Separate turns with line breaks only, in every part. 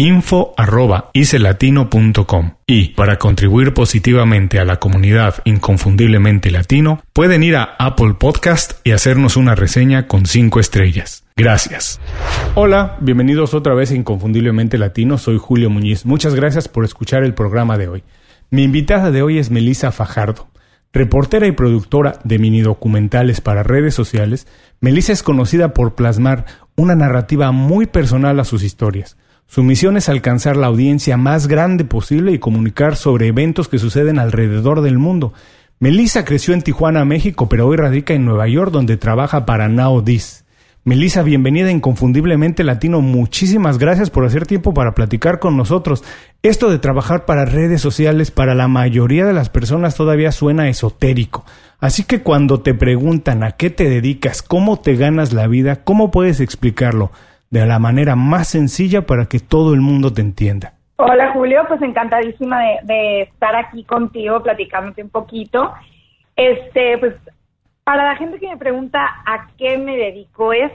info.icelatino.com y para contribuir positivamente a la comunidad inconfundiblemente latino pueden ir a Apple Podcast y hacernos una reseña con 5 estrellas. Gracias. Hola, bienvenidos otra vez a Inconfundiblemente Latino, soy Julio Muñiz. Muchas gracias por escuchar el programa de hoy. Mi invitada de hoy es Melissa Fajardo. Reportera y productora de mini documentales para redes sociales, Melissa es conocida por plasmar una narrativa muy personal a sus historias. Su misión es alcanzar la audiencia más grande posible y comunicar sobre eventos que suceden alrededor del mundo. Melissa creció en Tijuana, México, pero hoy radica en Nueva York, donde trabaja para Now. Melissa, bienvenida Inconfundiblemente Latino. Muchísimas gracias por hacer tiempo para platicar con nosotros. Esto de trabajar para redes sociales para la mayoría de las personas todavía suena esotérico. Así que cuando te preguntan a qué te dedicas, cómo te ganas la vida, ¿cómo puedes explicarlo de la manera más sencilla para que todo el mundo te entienda?
Hola Julio, pues encantadísima de, de estar aquí contigo platicándote un poquito. Este, pues para la gente que me pregunta a qué me dedico, es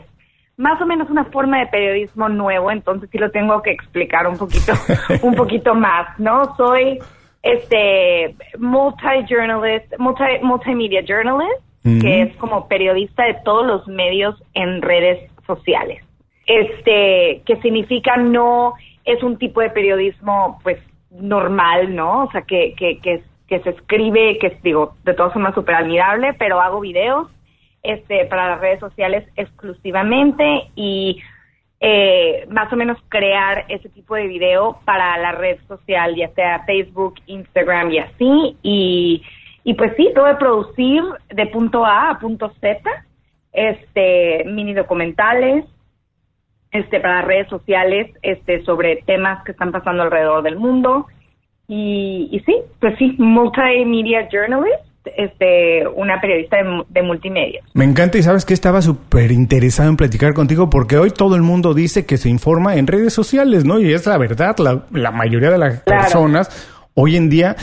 más o menos una forma de periodismo nuevo, entonces sí lo tengo que explicar un poquito, un poquito más, ¿no? Soy este multi-journalist, multi, multimedia journalist, que es como periodista de todos los medios en redes sociales. Este, que significa no es un tipo de periodismo pues normal, ¿no? O sea, que, que, que se escribe, que digo, de todas formas súper admirable, pero hago videos este, para las redes sociales exclusivamente y eh, más o menos crear ese tipo de video para la red social, ya sea Facebook, Instagram y así. Y, y pues sí, todo de producir de punto A a punto Z, este, mini documentales, este, para las redes sociales, este, sobre temas que están pasando alrededor del mundo. Y, y sí, pues sí, multimedia journalist, este, una periodista de, multimedia.
Me encanta y sabes que estaba súper interesado en platicar contigo porque hoy todo el mundo dice que se informa en redes sociales, ¿no? Y es la verdad, la, la mayoría de las personas hoy en día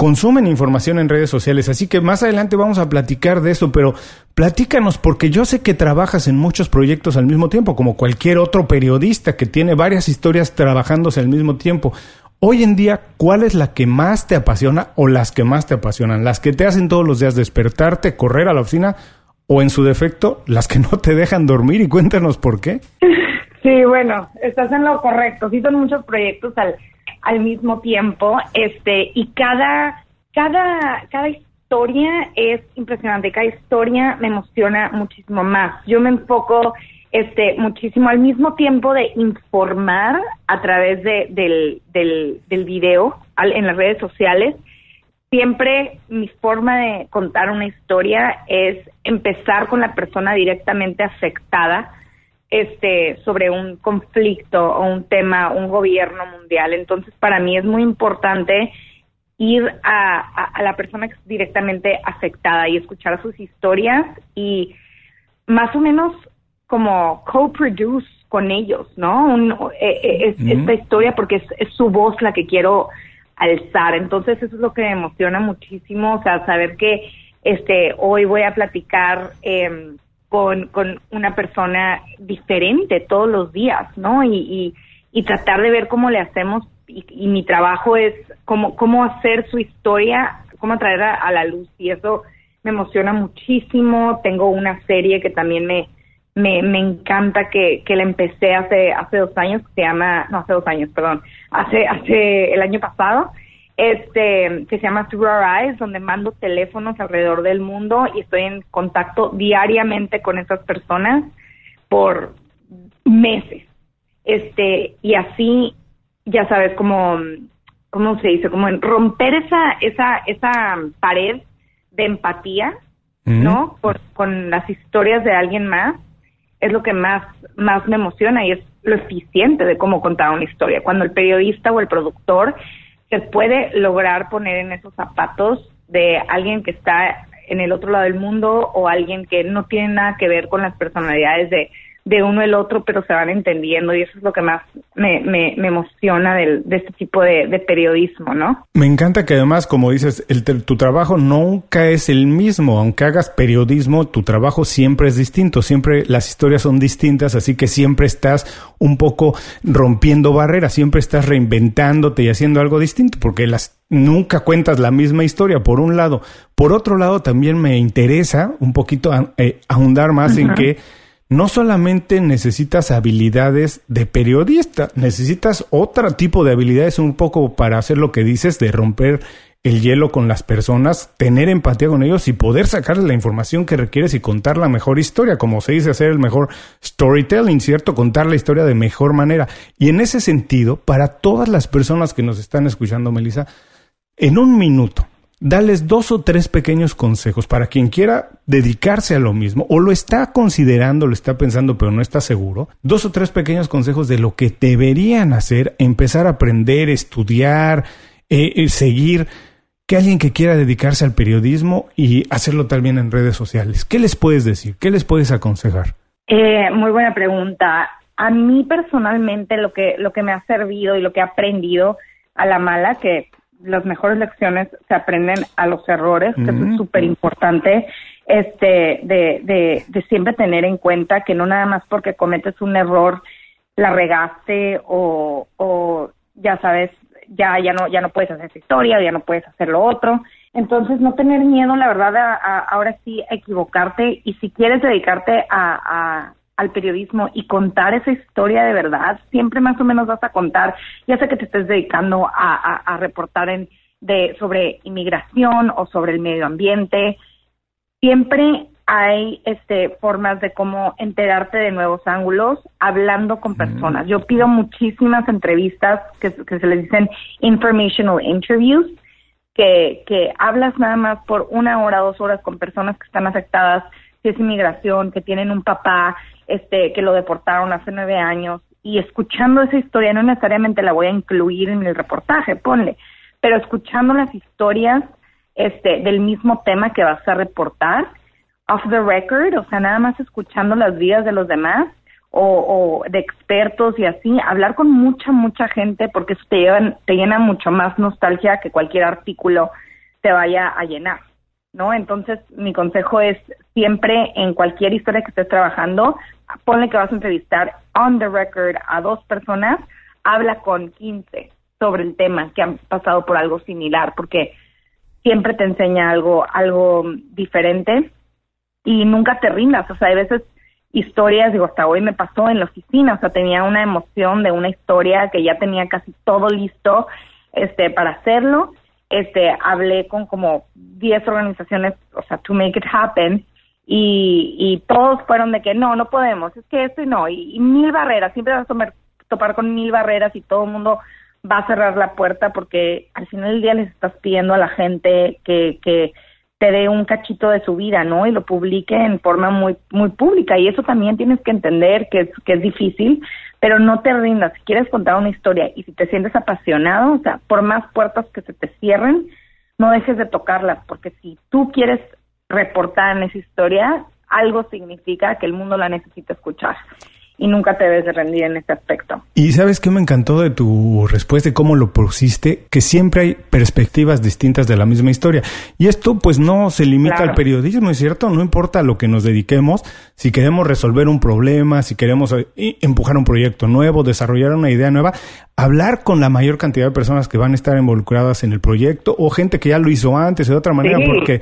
consumen información en redes sociales, así que más adelante vamos a platicar de eso, pero platícanos porque yo sé que trabajas en muchos proyectos al mismo tiempo, como cualquier otro periodista que tiene varias historias trabajándose al mismo tiempo. Hoy en día, ¿cuál es la que más te apasiona o las que más te apasionan? ¿Las que te hacen todos los días despertarte, correr a la oficina o en su defecto, las que no te dejan dormir? Y cuéntanos por qué.
Sí, bueno, estás en lo correcto. Sí, son muchos proyectos al, al mismo tiempo, este, y cada, cada, cada historia es impresionante, cada historia me emociona muchísimo más. Yo me enfoco este, muchísimo al mismo tiempo de informar a través de, del, del, del video en las redes sociales. Siempre mi forma de contar una historia es empezar con la persona directamente afectada este, sobre un conflicto o un tema, un gobierno mundial. Entonces, para mí es muy importante ir a, a la persona que es directamente afectada y escuchar sus historias y más o menos como co-produce con ellos, ¿no? Eh, eh, es, Esta historia porque es, su voz la que quiero alzar. Entonces eso es lo que me emociona muchísimo, o sea, saber que este hoy voy a platicar eh, con, con una persona diferente todos los días, ¿no? Y, y, tratar de ver cómo le hacemos, y, mi trabajo es cómo, cómo hacer su historia, cómo traerla a la luz, y eso me emociona muchísimo. Tengo una serie que también me, me, me encanta que, que la empecé hace, hace dos años, que se llama, no, hace dos años, perdón, hace, hace el año pasado, este, que se llama Through Our Eyes, donde mando teléfonos alrededor del mundo y estoy en contacto diariamente con esas personas por meses. Este, y así, ya sabes, como, ¿cómo se dice? Como en romper esa, esa, esa pared de empatía, ¿no? con las historias de alguien más, es lo que más, más me emociona y es lo eficiente de cómo contar una historia. Cuando el periodista o el productor se puede lograr poner en esos zapatos de alguien que está en el otro lado del mundo o alguien que no tiene nada que ver con las personalidades de, de uno el otro, pero se van entendiendo y eso es lo que más me, me, emociona del, de este tipo de, periodismo, ¿no?
Me encanta que además, como dices, el, tu trabajo nunca es el mismo, aunque hagas periodismo, tu trabajo siempre es distinto, siempre las historias son distintas, así que siempre estás un poco rompiendo barreras, siempre estás reinventándote y haciendo algo distinto, porque las nunca cuentas la misma historia, por un lado. Por otro lado, también me interesa un poquito eh, ahondar más en que no solamente necesitas habilidades de periodista, necesitas otro tipo de habilidades un poco para hacer lo que dices, de romper el hielo con las personas, tener empatía con ellos y poder sacarles la información que requieres y contar la mejor historia, como se dice, hacer el mejor storytelling, ¿cierto? Contar la historia de mejor manera. Y en ese sentido, para todas las personas que nos están escuchando, Melissa, en un minuto, dales dos o tres pequeños consejos para quien quiera dedicarse a lo mismo o lo está considerando, lo está pensando, pero no está seguro. Dos o tres pequeños consejos de lo que deberían hacer, empezar a aprender, estudiar, eh, eh, seguir. Que alguien que quiera dedicarse al periodismo y hacerlo también en redes sociales, ¿qué les puedes decir? ¿Qué les puedes aconsejar?
Eh, muy buena pregunta. A mí personalmente lo que lo que me ha servido y lo que he aprendido a la mala, que las mejores lecciones se aprenden a los errores, que es súper importante, este, de, de, de siempre tener en cuenta que no nada más porque cometes un error la regaste o, o ya sabes, ya, ya no, ya no puedes hacer esa historia, ya no puedes hacer lo otro. Entonces, no tener miedo, la verdad, a, ahora sí, a equivocarte y si quieres dedicarte a, al periodismo y contar esa historia de verdad, siempre más o menos vas a contar, ya sea que te estés dedicando a, reportar en, de, sobre inmigración o sobre el medio ambiente, siempre hay este, formas de cómo enterarte de nuevos ángulos hablando con personas. Yo pido muchísimas entrevistas que, que se les dicen informational interviews, que, que hablas nada más por una hora, dos horas con personas que están afectadas, si es inmigración, que tienen un papá este, que lo deportaron hace nueve años, y escuchando esa historia, no necesariamente la voy a incluir en el reportaje, ponle, pero escuchando las historias este, del mismo tema que vas a reportar, off the record, o sea, nada más escuchando las vidas de los demás o, de expertos y así, hablar con mucha, mucha gente, porque eso te, llevan, te llena mucho más nostalgia que cualquier artículo te vaya a llenar. ¿No? Entonces, mi consejo es siempre en cualquier historia que estés trabajando, ponle que vas a entrevistar on the record a dos personas, habla con 15 sobre el tema que han pasado por algo similar, porque siempre te enseña algo, algo diferente y nunca te rindas, o sea, hay veces historias, digo, hasta hoy me pasó en la oficina, o sea, tenía una emoción de una historia que ya tenía casi todo listo este para hacerlo este, hablé con como 10 organizaciones, o sea, to make it happen, y, y todos fueron de que no, no podemos, es que esto y no, y, mil barreras, siempre vas a topar con mil barreras y todo el mundo va a cerrar la puerta porque al final del día les estás pidiendo a la gente que, que te dé un cachito de su vida, ¿no? Y lo publique en forma muy muy pública y eso también tienes que entender que es que es difícil, pero no te rindas, si quieres contar una historia y si te sientes apasionado, o sea, por más puertas que se te cierren, no dejes de tocarlas, porque si tú quieres reportar en esa historia, algo significa que el mundo la necesita escuchar. Y nunca te debes de rendir en ese aspecto.
Y sabes qué me encantó de tu respuesta y cómo lo pusiste, que siempre hay perspectivas distintas de la misma historia. Y esto pues no se limita al periodismo, ¿es cierto? No importa a lo que nos dediquemos, si queremos resolver un problema, si queremos eh, empujar un proyecto nuevo, desarrollar una idea nueva, hablar con la mayor cantidad de personas que van a estar involucradas en el proyecto o gente que ya lo hizo antes de otra manera, porque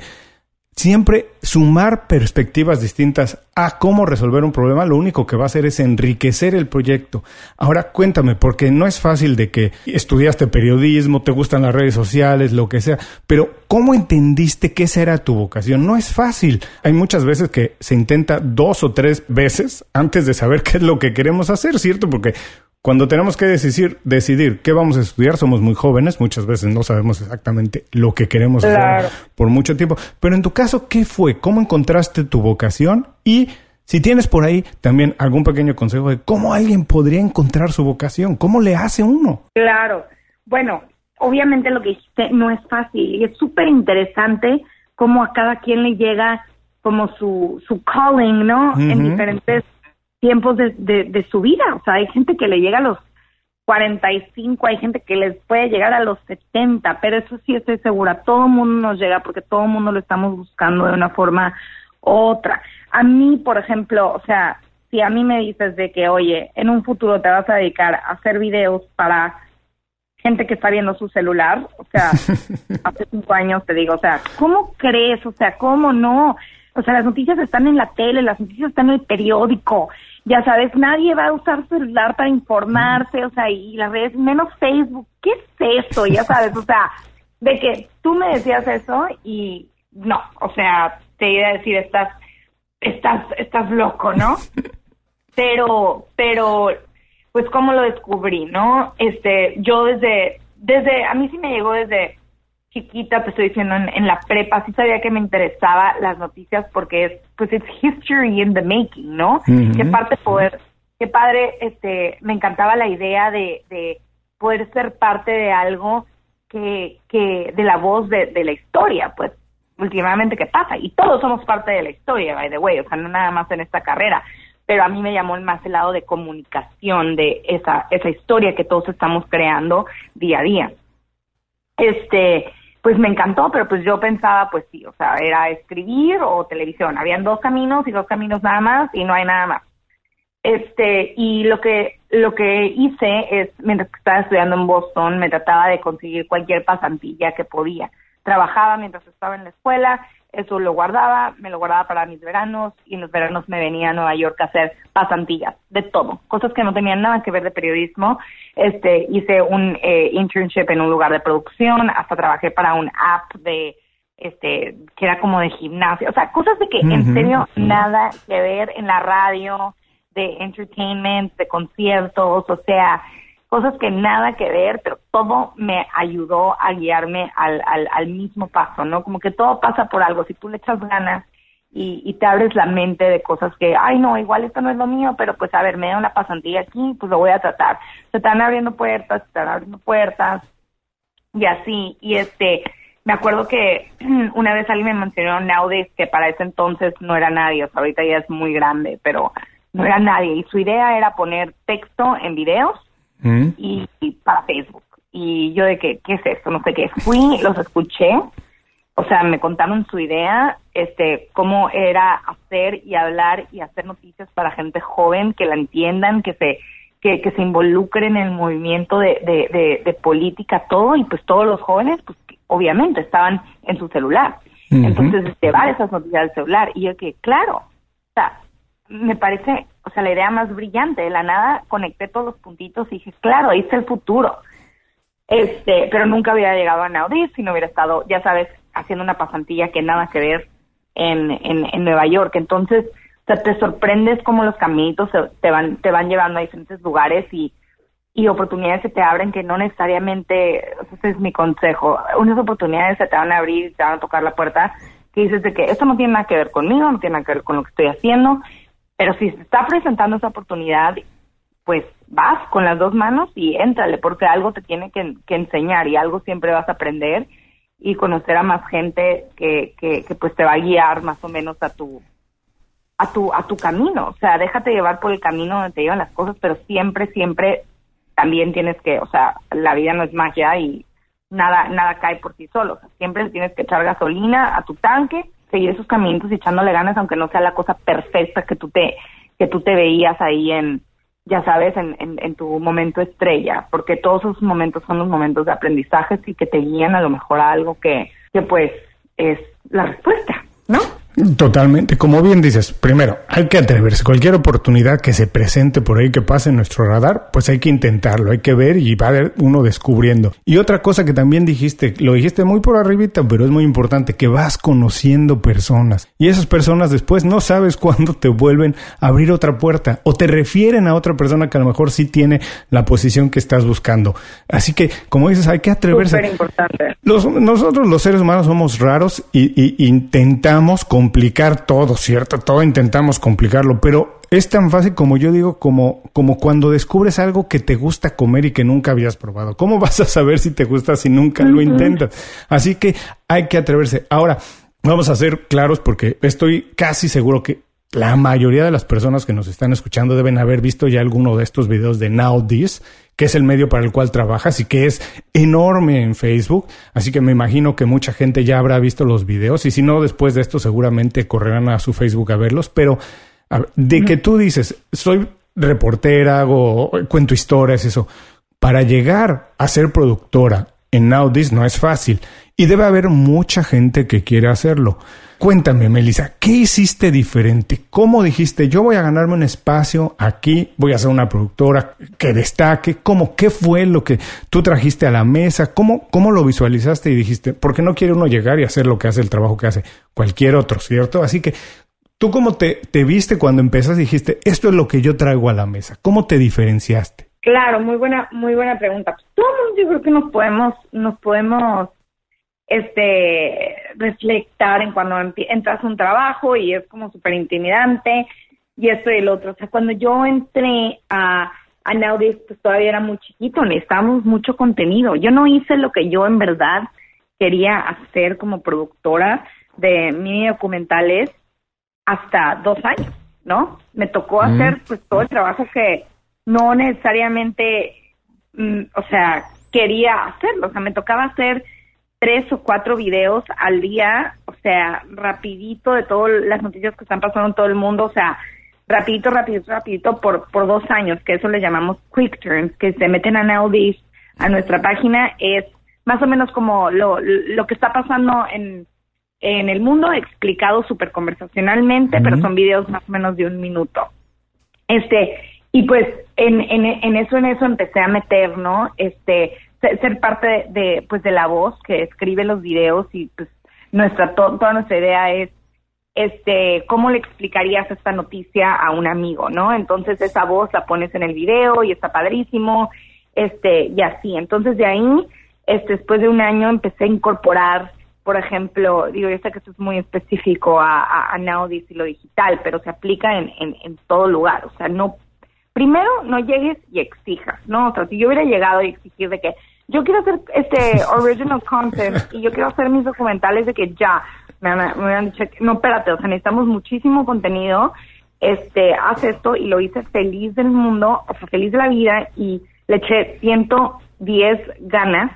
siempre sumar perspectivas distintas a cómo resolver un problema, lo único que va a hacer es enriquecer el proyecto. Ahora cuéntame, porque no es fácil de que estudiaste periodismo, te gustan las redes sociales, lo que sea, pero ¿cómo entendiste que esa era tu vocación? No es fácil. Hay muchas veces que se intenta dos o tres veces antes de saber qué es lo que queremos hacer, ¿cierto? Porque cuando tenemos que decidir, decidir qué vamos a estudiar, somos muy jóvenes, muchas veces no sabemos exactamente lo que queremos hacer por mucho tiempo. Pero en tu caso, ¿qué fue? ¿Cómo encontraste tu vocación? Y si tienes por ahí también algún pequeño consejo de cómo alguien podría encontrar su vocación, ¿cómo le hace uno?
Claro, bueno, obviamente lo que dijiste no es fácil y es súper interesante cómo a cada quien le llega como su, su calling, ¿no? En diferentes tiempos de, de, su vida. O sea, hay gente que le llega a los 45, hay gente que les puede llegar a los 70, pero eso sí estoy segura, todo el mundo nos llega porque todo el mundo lo estamos buscando de una forma u otra. A mí, por ejemplo, o sea, si a mí me dices de que, oye, en un futuro te vas a dedicar a hacer videos para gente que está viendo su celular, o sea, hace cinco años te digo, o sea, ¿cómo crees? O sea, ¿cómo no? O sea, las noticias están en la tele, las noticias están en el periódico, ya sabes, nadie va a usar celular para informarse, o sea, y las redes, menos Facebook, ¿qué es eso? Ya sabes, o sea, de que tú me decías eso y no, o sea, te iba a decir, estás, estás, estás loco, ¿no? Pero, pero, pues, ¿cómo lo descubrí, no? Este, yo desde, desde, a mí sí me llegó desde chiquita, te estoy diciendo, en, la prepa, sí sabía que me interesaba las noticias porque es, pues, it's history in the making, ¿no? Qué parte poder, qué padre, este, me encantaba la idea de, de poder ser parte de algo que, que, de la voz de, de la historia, pues, últimamente, ¿qué pasa? Y todos somos parte de la historia, by the way, o sea, no nada más en esta carrera, pero a mí me llamó más el lado de comunicación de esa, esa historia que todos estamos creando día a día. Este, pues me encantó, pero pues yo pensaba, pues sí, o sea, era escribir o televisión. Habían dos caminos y dos caminos nada más y no hay nada más. Este, y lo que, lo que hice es, mientras estaba estudiando en Boston, me trataba de conseguir cualquier pasantilla que podía. Trabajaba mientras estaba en la escuela eso lo guardaba, me lo guardaba para mis veranos y en los veranos me venía a Nueva York a hacer pasantillas, de todo, cosas que no tenían nada que ver de periodismo. Este, hice un eh, internship en un lugar de producción, hasta trabajé para un app de este que era como de gimnasia, o sea, cosas de que en serio nada que ver en la radio, de entertainment, de conciertos, o sea, cosas que nada que ver, pero todo me ayudó a guiarme al, al, al mismo paso, ¿no? Como que todo pasa por algo, si tú le echas ganas y, y te abres la mente de cosas que, ay, no, igual esto no es lo mío, pero pues a ver, me da una pasantía aquí, pues lo voy a tratar. Se están abriendo puertas, se están abriendo puertas y así, y este, me acuerdo que una vez alguien me mencionó Nowdays que para ese entonces no era nadie, o sea, ahorita ya es muy grande, pero no era nadie, y su idea era poner texto en videos Mm. y, para Facebook. Y yo de que, ¿qué es esto? No sé qué. Fui, los escuché, o sea, me contaron su idea, este, cómo era hacer y hablar y hacer noticias para gente joven, que la entiendan, que se, que, que se involucren en el movimiento de, de, de, política, todo, y pues todos los jóvenes, pues obviamente estaban en su celular. Entonces, llevar esas noticias al celular. Y yo que, claro, o sea, me parece, o sea, la idea más brillante. De la nada conecté todos los puntitos y dije, claro, ahí está el futuro. Este, pero nunca hubiera llegado a Naudis si no hubiera estado, ya sabes, haciendo una pasantilla que nada que ver en, en, en Nueva York. Entonces, o sea, te sorprendes cómo los caminitos te van, te van llevando a diferentes lugares y, y oportunidades se te abren que no necesariamente, ese es mi consejo, unas oportunidades se te van a abrir, te van a tocar la puerta, que dices de que esto no tiene nada que ver conmigo, no tiene nada que ver con lo que estoy haciendo, pero si se está presentando esa oportunidad, pues vas con las dos manos y éntrale, porque algo te tiene que, enseñar y algo siempre vas a aprender y conocer a más gente que, que, pues te va a guiar más o menos a tu a tu, a tu camino, o sea, déjate llevar por el camino donde te llevan las cosas, pero siempre, siempre también tienes que, o sea, la vida no es magia y nada, nada cae por sí solo, o sea, siempre tienes que echar gasolina a tu tanque, seguir esos caminos y echándole ganas, aunque no sea la cosa perfecta que tú te, que tú te veías ahí en, ya sabes, en, en, en tu momento estrella, porque todos esos momentos son los momentos de aprendizaje y que te guían a lo mejor a algo que, que pues es la respuesta.
Totalmente. Como bien dices, primero, hay que atreverse. Cualquier oportunidad que se presente por ahí que pase en nuestro radar, pues hay que intentarlo, hay que ver y va a ver uno descubriendo. Y otra cosa que también dijiste, lo dijiste muy por arribita, pero es muy importante, que vas conociendo personas. Y esas personas después no sabes cuándo te vuelven a abrir otra puerta o te refieren a otra persona que a lo mejor sí tiene la posición que estás buscando. Así que, como dices, hay que atreverse.
Súper importante.
Los, nosotros los seres humanos somos raros y, y intentamos complicar todo, ¿cierto? Todo intentamos complicarlo, pero es tan fácil como yo digo, como, como cuando descubres algo que te gusta comer y que nunca habías probado. ¿Cómo vas a saber si te gusta si nunca lo intentas? Así que hay que atreverse. Ahora, vamos a ser claros porque estoy casi seguro que la mayoría de las personas que nos están escuchando deben haber visto ya alguno de estos videos de Now This, que es el medio para el cual trabajas y que es enorme en Facebook. Así que me imagino que mucha gente ya habrá visto los videos y si no, después de esto seguramente correrán a su Facebook a verlos. Pero de que tú dices, soy reportera, hago, cuento historias, eso, para llegar a ser productora en Now This no es fácil y debe haber mucha gente que quiere hacerlo. Cuéntame, Melissa, ¿qué hiciste diferente? ¿Cómo dijiste, yo voy a ganarme un espacio aquí, voy a ser una productora que destaque? ¿Cómo, qué fue lo que tú trajiste a la mesa? ¿Cómo, cómo lo visualizaste y dijiste, porque no quiere uno llegar y hacer lo que hace el trabajo que hace cualquier otro, ¿cierto? Así que, ¿tú cómo te, te viste cuando empezaste y dijiste, esto es lo que yo traigo a la mesa? ¿Cómo te diferenciaste?
Claro, muy buena, muy buena pregunta. Todos yo creo que nos podemos, nos podemos este reflectar en cuando entras a un trabajo y es como súper intimidante y esto y el otro. O sea, cuando yo entré a, a Naudis, pues todavía era muy chiquito, necesitábamos mucho contenido. Yo no hice lo que yo en verdad quería hacer como productora de mini documentales hasta dos años, ¿no? Me tocó hacer pues todo el trabajo que no necesariamente, mm, o sea, quería hacerlo. O sea, me tocaba hacer tres o cuatro videos al día, o sea, rapidito de todas las noticias que están pasando en todo el mundo, o sea, rapidito, rapidito, rapidito por, por dos años, que eso le llamamos quick turns, que se meten a Nowdies a nuestra página, es más o menos como lo, lo que está pasando en, en el mundo, explicado súper conversacionalmente, pero son videos más o menos de un minuto. Este, y pues en, en, en eso, en eso empecé a meter, ¿no? Este, ser parte de, pues de la voz que escribe los videos y pues nuestra toda nuestra idea es este cómo le explicarías esta noticia a un amigo no entonces esa voz la pones en el video y está padrísimo este y así. Entonces de ahí este después de un año empecé a incorporar por ejemplo digo yo sé que esto es muy específico a, a, a Naudis y lo digital pero se aplica en, en, en todo lugar. O sea no primero no llegues y exijas, ¿no? O sea, si yo hubiera llegado y exigir de que yo quiero hacer este original content y yo quiero hacer mis documentales de que ya, me, me, me hubieran dicho, no, espérate, o sea, necesitamos muchísimo contenido, este, haz esto y lo hice feliz del mundo, o sea, feliz de la vida y le eché 110 ganas.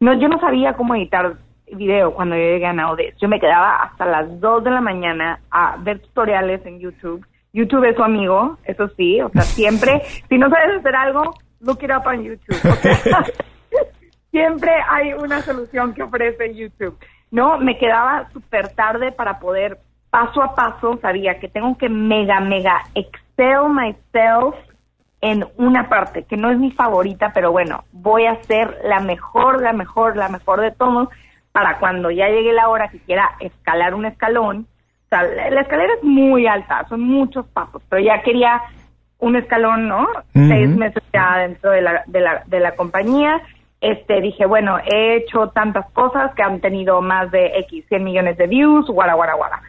No, yo no sabía cómo editar video cuando yo llegué a Naudes. Yo me quedaba hasta las 2 de la mañana a ver tutoriales en YouTube YouTube es su amigo, eso sí, o sea, siempre, si no sabes hacer algo, look it up on YouTube. siempre hay una solución que ofrece YouTube. No, me quedaba súper tarde para poder, paso a paso, sabía que tengo que mega, mega excel myself en una parte, que no es mi favorita, pero bueno, voy a ser la mejor, la mejor, la mejor de todos, para cuando ya llegue la hora que quiera escalar un escalón, sea, la escalera es muy alta, son muchos pasos, pero ya quería un escalón, ¿no? Seis meses ya dentro de la, de la, de la compañía. Este, dije, bueno, he hecho tantas cosas que han tenido más de X, 100 millones de views, guara, guara, guara.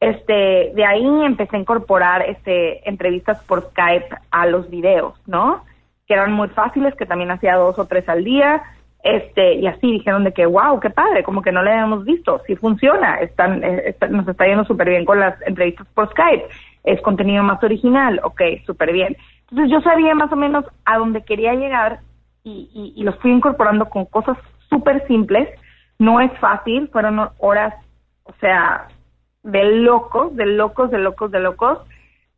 Este, de ahí empecé a incorporar, este, entrevistas por Skype a los videos, ¿no? Que eran muy fáciles, que también hacía dos o tres al día este y así dijeron de que wow qué padre como que no le habíamos visto sí funciona están, eh, nos está yendo súper bien con las entrevistas por Skype es contenido más original, ok, súper bien. Entonces yo sabía más o menos a dónde quería llegar y, y, y lo fui incorporando con cosas súper simples. No es fácil, fueron horas, o sea, de locos, de locos, de locos, de locos,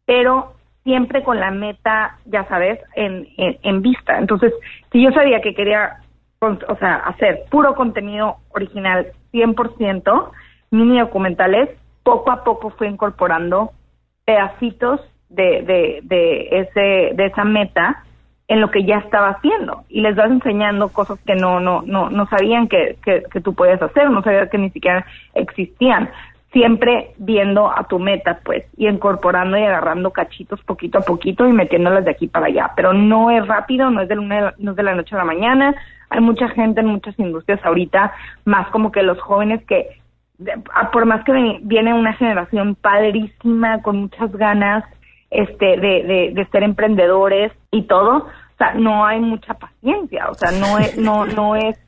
pero siempre con la meta, ya sabes, en, en, vista. Entonces, si yo sabía que quería, o sea, hacer puro contenido original 100%, mini documentales, poco a poco fui incorporando pedacitos de, de, de, ese, de esa meta en lo que ya estaba haciendo y les vas enseñando cosas que no no no no sabían que, que, tú podías hacer, no sabían que ni siquiera existían siempre viendo a tu meta, pues, y incorporando y agarrando cachitos poquito a poquito y metiéndolas de aquí para allá. Pero no es rápido, no es de, no es de la noche a la mañana. Hay mucha gente en muchas industrias ahorita, más como que los jóvenes que, por más que viene una generación padrísima, con muchas ganas este de, de, de ser emprendedores y todo, sea, no hay mucha paciencia, o sea, no es, no, no es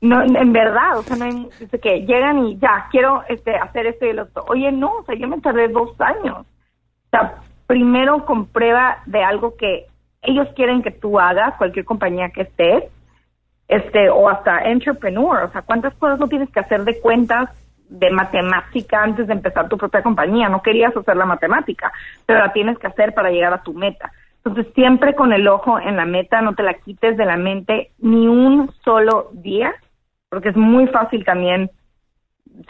no, en verdad, o sea, no hay, dice que llegan y ya, quiero este, hacer esto y el otro. Oye, no, o sea, yo me tardé dos años. O sea, primero comprueba de algo que ellos quieren que tú hagas, cualquier compañía que estés, este, o hasta entrepreneur, o sea, cuántas cosas no tienes que hacer de cuentas de matemática antes de empezar tu propia compañía. No querías hacer la matemática, pero la tienes que hacer para llegar a tu meta. Entonces, siempre con el ojo en la meta, no te la quites de la mente ni un solo día porque es muy fácil también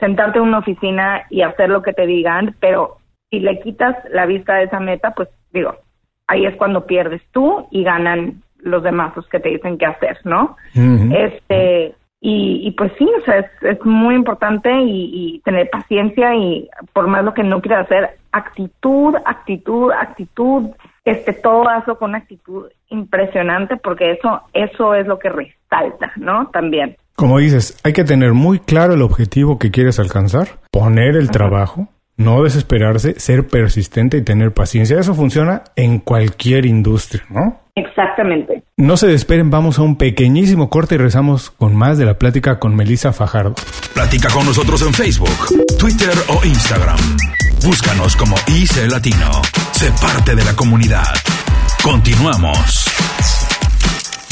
sentarte en una oficina y hacer lo que te digan, pero si le quitas la vista de esa meta, pues digo, ahí es cuando pierdes tú y ganan los demás los que te dicen qué hacer, ¿no? Este y, y, pues sí, o sea, es, es muy importante y, y, tener paciencia y por más lo que no quieras hacer, actitud, actitud, actitud, este, todo hazlo con una actitud impresionante porque eso, eso es lo que resalta, ¿no? También.
Como dices, hay que tener muy claro el objetivo que quieres alcanzar, poner el trabajo, no desesperarse, ser persistente y tener paciencia. Eso funciona en cualquier industria, ¿no?
Exactamente.
No se desperen, vamos a un pequeñísimo corte y rezamos con más de la plática con Melissa Fajardo.
Platica con nosotros en Facebook, Twitter o Instagram. Búscanos como IC Latino. Sé parte de la comunidad. Continuamos.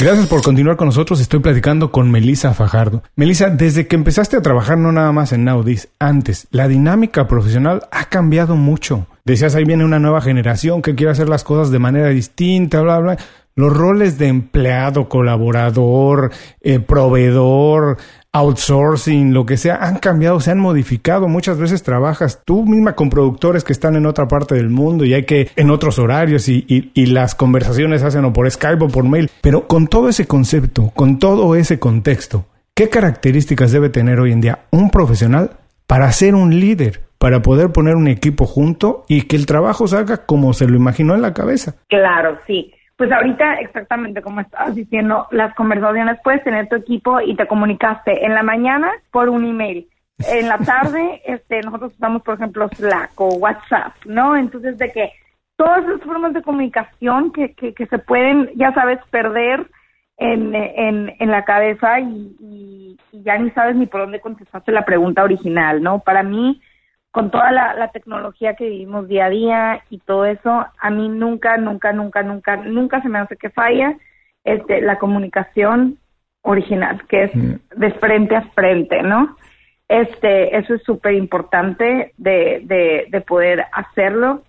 Gracias por continuar con nosotros. Estoy platicando con Melissa Fajardo. Melissa, desde que empezaste a trabajar no nada más en Naudis, antes, la dinámica profesional ha cambiado mucho. Decías, ahí viene una nueva generación que quiere hacer las cosas de manera distinta, bla, bla. Los roles de empleado, colaborador, eh, proveedor, outsourcing, lo que sea, han cambiado, se han modificado. Muchas veces trabajas tú misma con productores que están en otra parte del mundo y hay que en otros horarios y, y, las conversaciones hacen o por Skype o por mail. Pero con todo ese concepto, con todo ese contexto, ¿qué características debe tener hoy en día un profesional para ser un líder? para poder poner un equipo junto y que el trabajo salga como se lo imaginó en la cabeza.
Claro, sí. Pues ahorita, exactamente como estabas diciendo, las conversaciones puedes tener tu equipo y te comunicaste en la mañana por un email. En la tarde, este, nosotros usamos, por ejemplo, Slack o WhatsApp, ¿no? Entonces, de que todas esas formas de comunicación que, que, que se pueden, ya sabes, perder en, en, en la cabeza y, y, y, ya ni sabes ni por dónde contestaste la pregunta original, ¿no? Para mí, con toda la, tecnología que vivimos día a día y todo eso, a mí nunca, nunca, nunca, nunca, nunca se me hace que falla este, la comunicación original, que es mm. de frente a frente, ¿no? Este, eso es súper importante de, de, de poder hacerlo.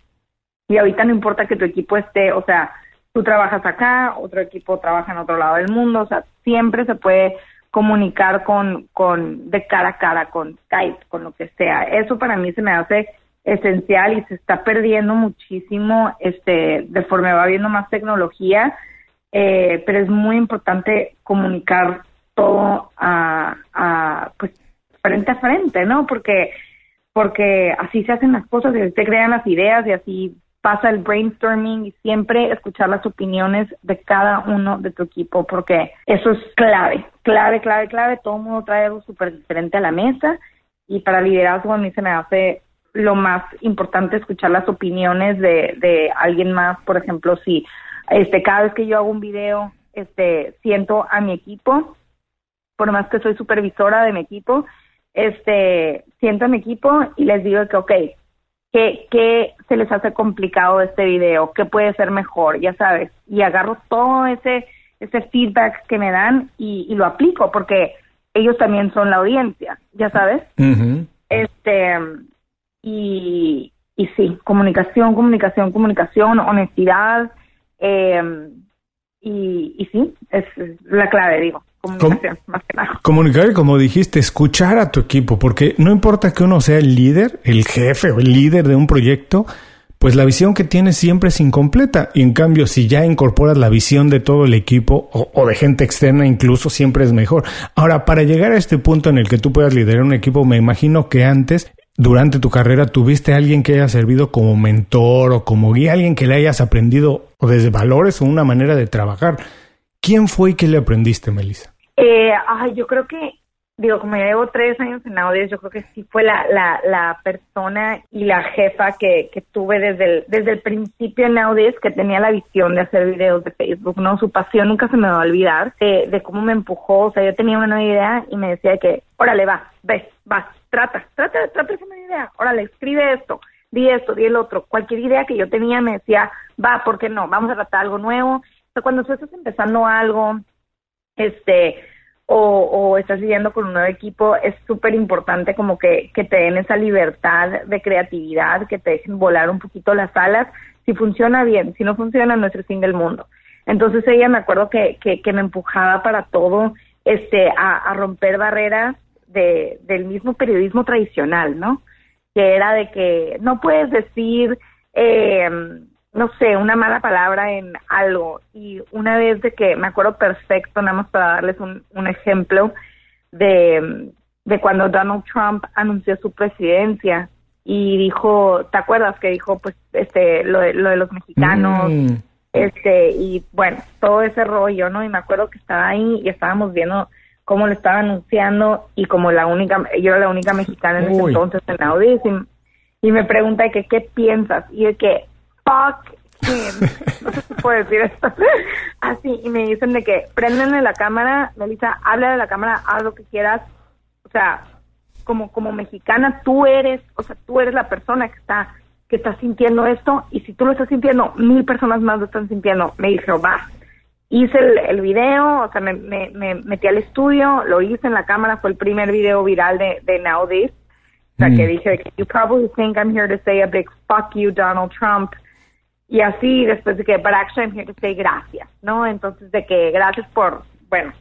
Y ahorita no importa que tu equipo esté, o sea, tú trabajas acá, otro equipo trabaja en otro lado del mundo, o sea, siempre se puede comunicar con, con, de cara a cara, con Skype, con lo que sea. Eso para mí se me hace esencial y se está perdiendo muchísimo, este, de forma va viendo más tecnología, eh, pero es muy importante comunicar todo a, a, pues, frente a frente, ¿no? Porque, porque así se hacen las cosas y se crean las ideas y así pasa el brainstorming y siempre escuchar las opiniones de cada uno de tu equipo, porque eso es clave, clave, clave, clave. Todo el mundo trae algo súper diferente a la mesa y para liderazgo a mí se me hace lo más importante escuchar las opiniones de, de alguien más. Por ejemplo, si este cada vez que yo hago un video, este siento a mi equipo, por más que soy supervisora de mi equipo, este siento a mi equipo y les digo que, ok, ¿Qué, ¿Qué se les hace complicado de este video? ¿Qué puede ser mejor? Ya sabes. Y agarro todo ese, ese feedback que me dan y, y lo aplico porque ellos también son la audiencia, ya sabes. Este, y, y sí, comunicación, comunicación, comunicación, honestidad. Eh, y, y sí, es la clave, digo. Comunicación, más que nada.
Comunicar, como dijiste, escuchar a tu equipo, porque no importa que uno sea el líder, el jefe o el líder de un proyecto, pues la visión que tienes siempre es incompleta. Y en cambio, si ya incorporas la visión de todo el equipo o, o, de gente externa, incluso siempre es mejor. Ahora, para llegar a este punto en el que tú puedas liderar un equipo, me imagino que antes, durante tu carrera, tuviste a alguien que haya servido como mentor o como guía, alguien que le hayas aprendido o desde valores o una manera de trabajar. ¿Quién fue y qué le aprendiste, Melissa?
Eh, yo creo que, digo, como ya llevo tres años en Audios, yo creo que sí fue la, la, la persona y la jefa que, que tuve desde el, principio en Audios, que tenía la visión de hacer videos de Facebook, ¿no? Su pasión nunca se me va a olvidar de, de cómo me empujó. O sea, yo tenía una nueva idea y me decía que, órale, va, ve, va, trata, trata, trata esa nueva idea, órale, escribe esto di esto, di el otro. Cualquier idea que yo tenía me decía, va, ¿por qué no? Vamos a tratar algo nuevo. Cuando tú estás empezando algo, este, o, o estás viviendo con un nuevo equipo, es súper importante como que, que te den esa libertad de creatividad, que te dejen volar un poquito las alas. Si funciona bien, si no funciona, no es el fin del mundo. Entonces ella me acuerdo que, que, que me empujaba para todo, este, a, a romper barreras de, del mismo periodismo tradicional, ¿no? que era de que no puedes decir, eh, no sé, una mala palabra en algo. Y una vez de que me acuerdo perfecto, nada más para darles un, un ejemplo, de, de cuando Donald Trump anunció su presidencia y dijo, ¿te acuerdas que dijo pues este lo de, lo de los mexicanos?
Mm.
Este, y bueno, todo ese rollo, ¿no? Y me acuerdo que estaba ahí y estábamos viendo cómo lo estaba anunciando y como la única, yo era la única mexicana en ese
Uy.
entonces en Audis y, y me pregunta de que qué piensas y de que fuck him, no sé si puedo decir esto, así y me dicen de que prendenle la cámara, Melissa, habla de la cámara, haz lo que quieras, o sea, como como mexicana tú eres, o sea, tú eres la persona que está que está sintiendo esto y si tú lo estás sintiendo, mil personas más lo están sintiendo. Me dijo, va, hice el, el video, o sea, me, me, me, metí al estudio, lo hice en la cámara, fue el primer video viral de, de Now This, o sea,
Mm.
que dije, you probably think I'm here to say a big fuck you, Donald Trump, y así, después de que, but actually I'm here to say gracias, ¿no? Entonces, de que gracias por, bueno,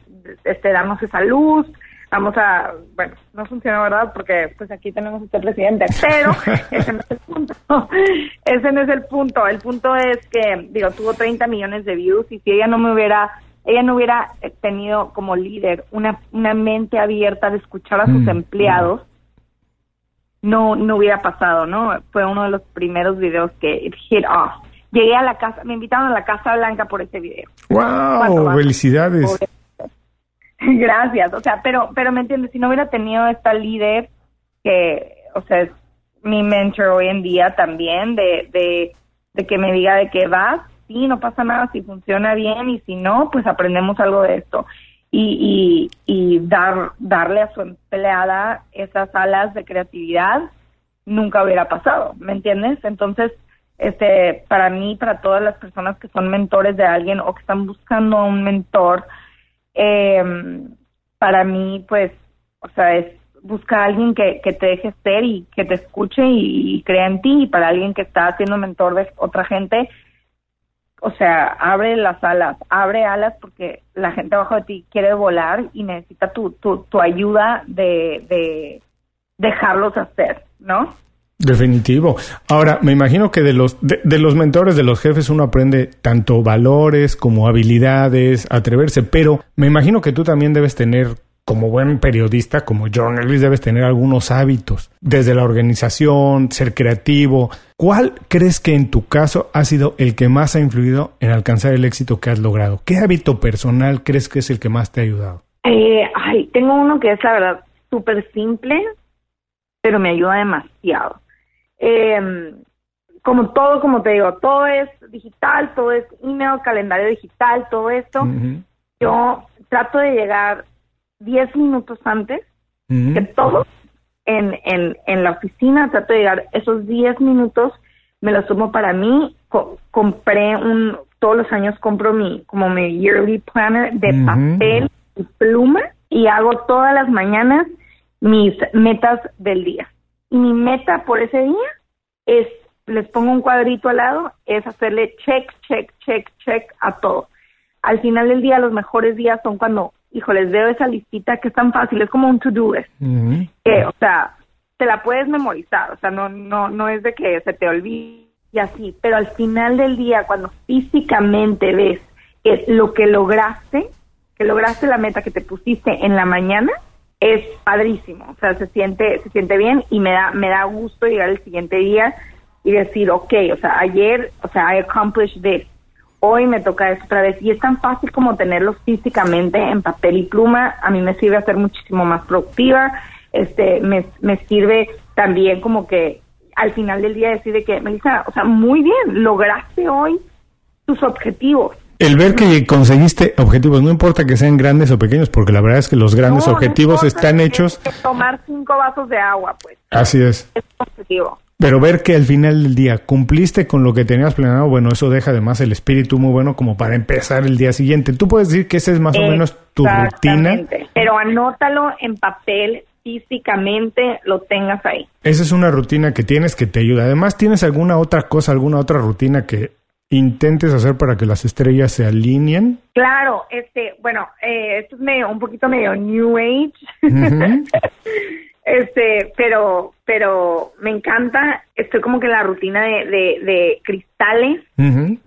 este, darnos esa luz, vamos a, bueno, no funcionó, ¿verdad? Porque, pues, aquí tenemos este presidente, pero ese no es el punto, ese no es el punto, el punto es que, digo, tuvo 30 millones de views, y si ella no me hubiera, ella no hubiera eh, tenido como líder una, una mente abierta de escuchar a sus
Mm.
empleados, no no hubiera pasado, ¿no? Fue uno de los primeros videos que it hit off. Llegué a la casa, me invitaron a la Casa Blanca por ese video. ¿Cuánto
¡Wow! Felicidades.
Gracias, o sea, pero pero me entiendes, si no hubiera tenido esta líder que, o sea, es mi mentor hoy en día también de de, de que me diga de que vas, sí, no pasa nada si funciona bien y si no, pues aprendemos algo de esto. Y, y, y dar darle a su empleada esas alas de creatividad nunca hubiera pasado, ¿me entiendes? Entonces, este, para mí, para todas las personas que son mentores de alguien o que están buscando a un mentor, eh, para mí, pues, o sea, es buscar a alguien que, te deje ser y que te escuche y, crea en ti. Y para alguien que está siendo mentor de otra gente, o sea, abre las alas, abre alas porque la gente abajo de ti quiere volar y necesita tu, tu, tu ayuda de dejarlos hacer, ¿no?
Definitivo. Ahora, me imagino que de los, de, los mentores, de los jefes, uno aprende tanto valores como habilidades, atreverse, pero me imagino que tú también debes tener, como buen periodista, como journalist, debes tener algunos hábitos, desde la organización, ser creativo. ¿Cuál crees que en tu caso ha sido el que más ha influido en alcanzar el éxito que has logrado? ¿Qué hábito personal crees que es el que más te ha ayudado?
Eh, ay, tengo uno que es la verdad súper simple, pero me ayuda demasiado. Eh, como todo, como te digo, todo es digital, todo es email, calendario digital, todo esto. Yo trato de llegar 10 minutos antes
ujú.
que todos en, en, en la oficina, trato de llegar esos 10 minutos, me los tomo para mí, compré un, todos los años compro mi, como mi yearly planner de papel y pluma y hago todas las mañanas mis metas del día. Y mi meta por ese día es, les pongo un cuadrito al lado, es hacerle check, check, check, check a todo. Al final del día, los mejores días son cuando, hijo, les veo esa listita que es tan fácil, es como un to-do list. que, o sea, te la puedes memorizar, o sea, no, no, no es de que se te olvide y así, pero al final del día, cuando físicamente ves que lo que lograste, que lograste la meta que te pusiste en la mañana, es padrísimo, o sea, se siente, se siente bien y me da, me da gusto llegar el siguiente día y decir, ok, o sea, ayer, o sea, I accomplished this, hoy me toca esto otra vez, y es tan fácil como tenerlo físicamente en papel y pluma, a mí me sirve a ser muchísimo más productiva, este, me, me sirve también como que al final del día decir que, Melissa, o sea, muy bien, lograste hoy tus objetivos.
El ver que conseguiste objetivos, no importa que sean grandes o pequeños, porque la verdad es que los grandes objetivos están hechos.
Tomar cinco vasos de agua, pues.
Así es.
Es objetivo.
Pero ver que al final del día cumpliste con lo que tenías planeado, bueno, eso deja además el espíritu muy bueno como para empezar el día siguiente. Tú puedes decir que esa es más o menos tu rutina.
Pero anótalo en papel físicamente lo tengas ahí.
Esa es una rutina que tienes que te ayuda. Además, ¿tienes alguna otra cosa, alguna otra rutina que intentes hacer para que las estrellas se alineen?
Claro, este, bueno, eh, esto es medio, un poquito medio New Age, este, pero, pero me encanta, estoy como que en la rutina de, de, cristales,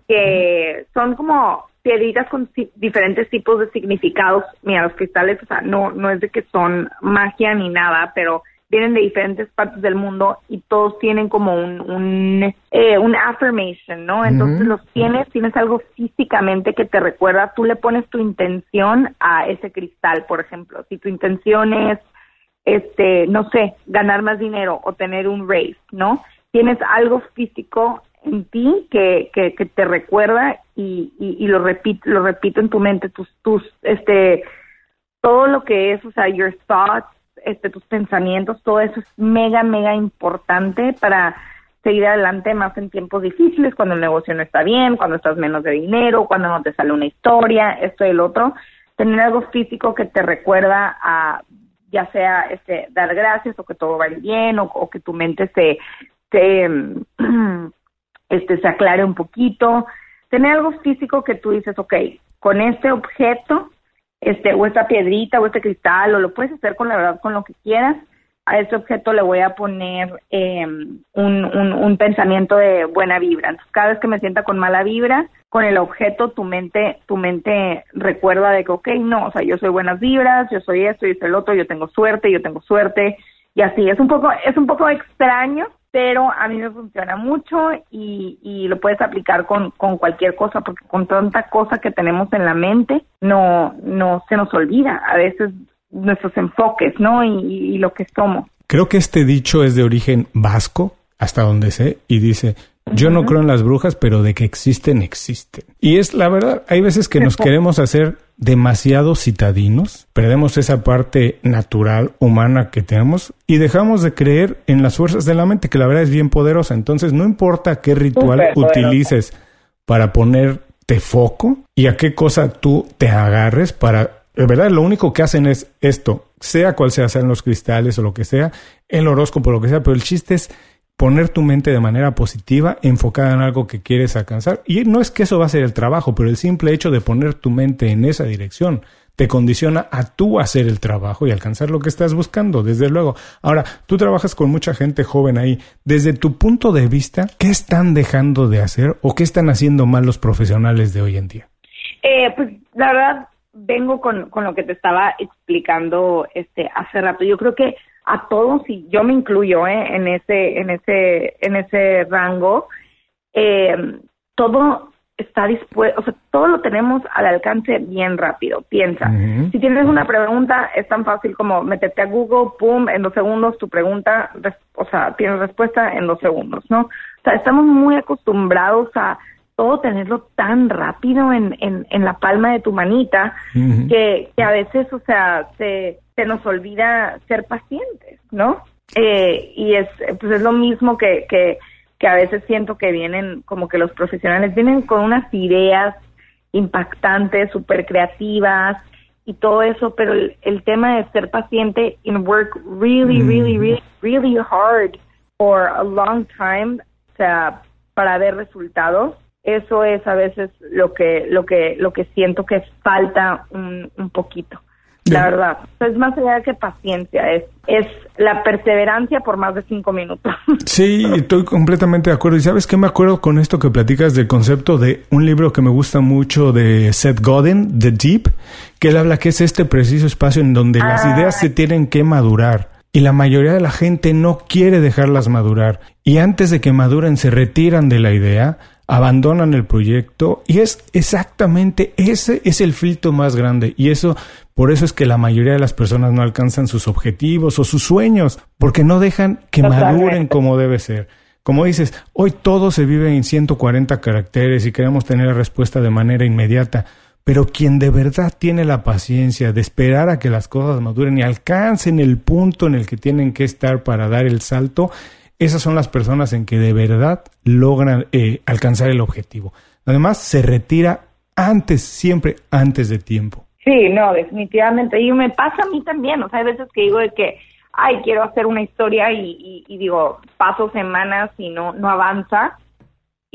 que son como piedritas con diferentes tipos de significados. Mira, los cristales, o sea, no, no es de que son magia ni nada, pero vienen de diferentes partes del mundo y todos tienen como un, un, eh, affirmation, ¿no? Entonces los tienes, tienes algo físicamente que te recuerda, tú le pones tu intención a ese cristal, por ejemplo. Si tu intención es, este, no sé, ganar más dinero o tener un raise, ¿no? Tienes algo físico en ti que, que, te recuerda y, y, lo repito lo repito en tu mente tus tus este todo lo que es o sea your thoughts este tus pensamientos todo eso es mega mega importante para seguir adelante más en tiempos difíciles cuando el negocio no está bien cuando estás menos de dinero cuando no te sale una historia esto y el otro. Tener algo físico que te recuerda a ya sea este dar gracias o que todo vaya bien o, o que tu mente se se este, se aclare un poquito, tener algo físico que tú dices, ok, con este objeto, este, o esta piedrita, o este cristal, o lo puedes hacer con la verdad, con lo que quieras, a este objeto le voy a poner em, un, un, pensamiento de buena vibra. Entonces, cada vez que me sienta con mala vibra, con el objeto, tu mente, tu mente recuerda de que, ok, no, o sea, yo soy buenas vibras, yo soy esto, yo soy el otro, yo tengo suerte, yo tengo suerte, y así. Es un poco, es un poco extraño, pero a mí me funciona mucho y, y lo puedes aplicar con, con, cualquier cosa, porque con tanta cosa que tenemos en la mente, no, no se nos olvida a veces nuestros enfoques, ¿no? Y, y lo que somos.
Creo que este dicho es de origen vasco, hasta donde sé, y dice, yo no creo en las brujas, pero de que existen, existen. Y es la verdad, hay veces que nos queremos hacer demasiado citadinos, perdemos esa parte natural, humana que tenemos y dejamos de creer en las fuerzas de la mente, que la verdad es bien poderosa. Entonces, no importa qué ritual utilices para ponerte foco y a qué cosa tú te agarres para... De verdad, lo único que hacen es esto, sea cual sea, sean los cristales o lo que sea, el horóscopo, lo que sea, pero el chiste es poner tu mente de manera positiva, enfocada en algo que quieres alcanzar. Y no es que eso va a ser el trabajo, pero el simple hecho de poner tu mente en esa dirección te condiciona a tú hacer el trabajo y alcanzar lo que estás buscando, desde luego. Ahora, tú trabajas con mucha gente joven ahí. Desde tu punto de vista, ¿qué están dejando de hacer o qué están haciendo mal los profesionales de hoy en día?
Eh, pues la verdad, vengo con, con lo que te estaba explicando este hace rato. Yo creo que a todos y yo me incluyo ¿eh? en ese en ese en ese rango. Eh, todo está dispuesto o sea todo lo tenemos al alcance bien rápido piensa. Si tienes una pregunta es tan fácil como meterte a Google pum en dos segundos tu pregunta o sea tienes respuesta en dos segundos no o sea estamos muy acostumbrados a todo tenerlo tan rápido en, en, en la palma de tu manita que, que a veces, o sea, se, se nos olvida ser pacientes, ¿no? eh, y es, pues es lo mismo que, que, que a veces siento que vienen, como que los profesionales vienen con unas ideas impactantes, súper creativas y todo eso, pero el, el, tema de ser paciente and work really, really, really, really hard for a long time, o sea, para ver resultados, eso es a veces lo que, lo que, lo que siento que falta un, un poquito. La verdad, es más allá que paciencia, es, es la perseverancia por más de cinco minutos.
Sí, estoy completamente de acuerdo. Y sabes qué me acuerdo con esto que platicas del concepto de un libro que me gusta mucho de Seth Godin, The Deep, que él habla que es este preciso espacio en donde las ah. ideas se tienen que madurar. Y la mayoría de la gente no quiere dejarlas madurar. Y antes de que maduren se retiran de la idea abandonan el proyecto y es exactamente ese es el filtro más grande y eso por eso es que la mayoría de las personas no alcanzan sus objetivos o sus sueños porque no dejan que maduren como debe ser. Como dices, hoy todo se vive en 140 caracteres y queremos tener la respuesta de manera inmediata, pero quien de verdad tiene la paciencia de esperar a que las cosas maduren y alcancen el punto en el que tienen que estar para dar el salto, esas son las personas en que de verdad logran eh, alcanzar el objetivo. Además, se retira antes, siempre antes de tiempo.
Sí, no, definitivamente. Y me pasa a mí también. O sea, hay veces que digo de que, ay, quiero hacer una historia y, digo, paso semanas y no, no avanza.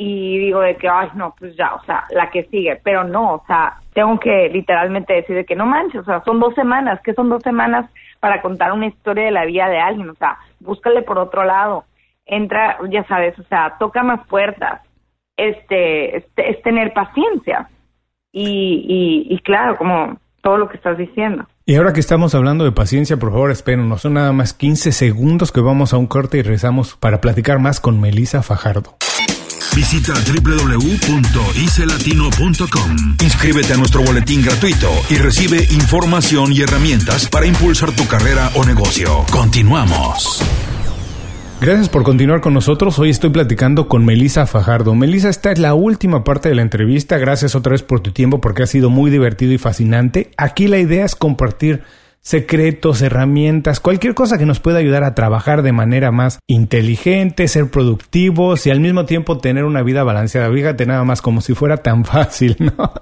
Y digo de que, ay, no, pues ya, o sea, la que sigue. Pero no, o sea, tengo que literalmente decir de que no manches, o sea, son dos semanas. ¿Qué son dos semanas para contar una historia de la vida de alguien? O sea, búscale por otro lado entra, ya sabes, o sea, toca más puertas, este, este es, tener paciencia y, y, claro, como todo lo que estás diciendo.
Y ahora que estamos hablando de paciencia, por favor, espérenos, son nada más 15 segundos que vamos a un corte y regresamos para platicar más con Melissa Fajardo.
Visita www.icelatino.com. Inscríbete a nuestro boletín gratuito y recibe información y herramientas para impulsar tu carrera o negocio. Continuamos.
Gracias por continuar con nosotros. Hoy estoy platicando con Melisa Fajardo. Melisa, esta es la última parte de la entrevista. Gracias otra vez por tu tiempo porque ha sido muy divertido y fascinante. Aquí la idea es compartir secretos, herramientas, cualquier cosa que nos pueda ayudar a trabajar de manera más inteligente, ser productivos y al mismo tiempo tener una vida balanceada. Fíjate nada más como si fuera tan fácil, ¿no?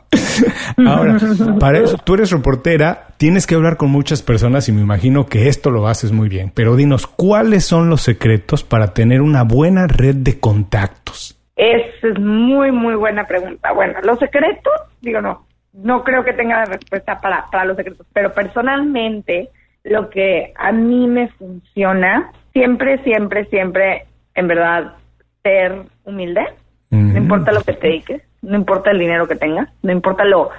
Ahora, para eso tú eres reportera, tienes que hablar con muchas personas y me imagino que esto lo haces muy bien. Pero dinos, ¿cuáles son los secretos para tener una buena red de contactos?
Esa es muy, muy buena pregunta. Bueno, los secretos, digo, no, no creo que tenga la respuesta para, para los secretos, pero personalmente lo que a mí me funciona, siempre, siempre, siempre, en verdad, ser humilde, no importa lo que te dediques, no importa el dinero que tengas, no importa lo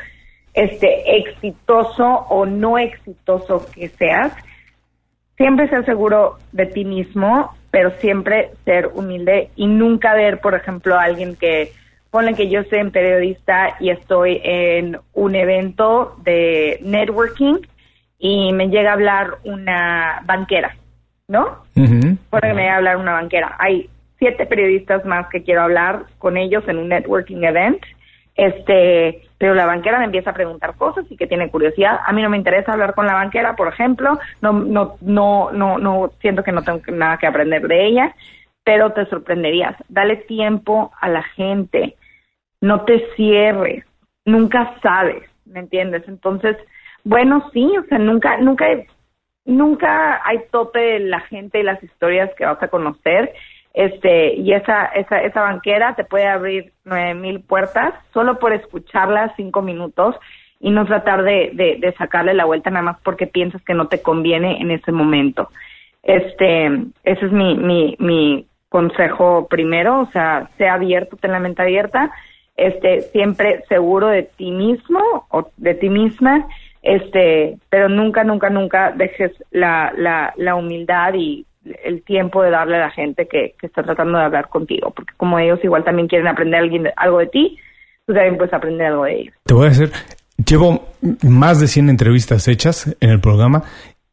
este exitoso o no exitoso que seas, siempre ser seguro de ti mismo, pero siempre ser humilde y nunca ver, por ejemplo, a alguien que ponle que yo soy periodista y estoy en un evento de networking y me llega a hablar una banquera, ¿no? Uh que me llega a hablar una banquera. Hay siete periodistas más que quiero hablar con ellos en un networking event. Este, pero la banquera me empieza a preguntar cosas y que tiene curiosidad. A mí no me interesa hablar con la banquera, por ejemplo, no no no no no siento que no tengo nada que aprender de ella pero te sorprenderías. Dale tiempo a la gente, no te cierres, nunca sabes, ¿me entiendes? Entonces, bueno, sí, o sea, nunca, nunca, nunca hay tope la gente y las historias que vas a conocer. Este, y esa, esa, esa banquera te puede abrir nueve mil puertas solo por escucharla cinco minutos y no tratar de, de, de sacarle la vuelta nada más porque piensas que no te conviene en ese momento. Este, ese es mi, mi, mi consejo primero, o sea, sea abierto, ten la mente abierta, este, siempre seguro de ti mismo o de ti misma, este, pero nunca, nunca, nunca dejes la, la, humildad y el tiempo de darle a la gente que, que, está tratando de hablar contigo, porque como ellos igual también quieren aprender alguien, algo de ti, tú también puedes aprender algo de ellos.
Te voy a decir, llevo más de 100 entrevistas hechas en el programa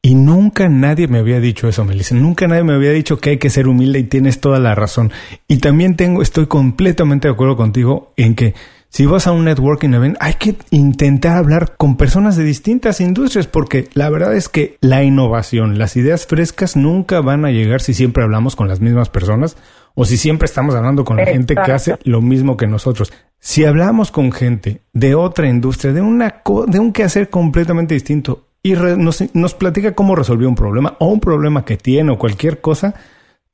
y nunca nadie me había dicho eso, Melissa. Nunca nadie me había dicho que hay que ser humilde y tienes toda la razón. Y también tengo, estoy completamente de acuerdo contigo en que Si vas a un networking event, hay que intentar hablar con personas de distintas industrias porque la verdad es que la innovación, las ideas frescas nunca van a llegar si siempre hablamos con las mismas personas o si siempre estamos hablando con la gente que hace lo mismo que nosotros. Si hablamos con gente de otra industria, de una de un quehacer completamente distinto y nos, nos platica cómo resolvió un problema o un problema que tiene o cualquier cosa,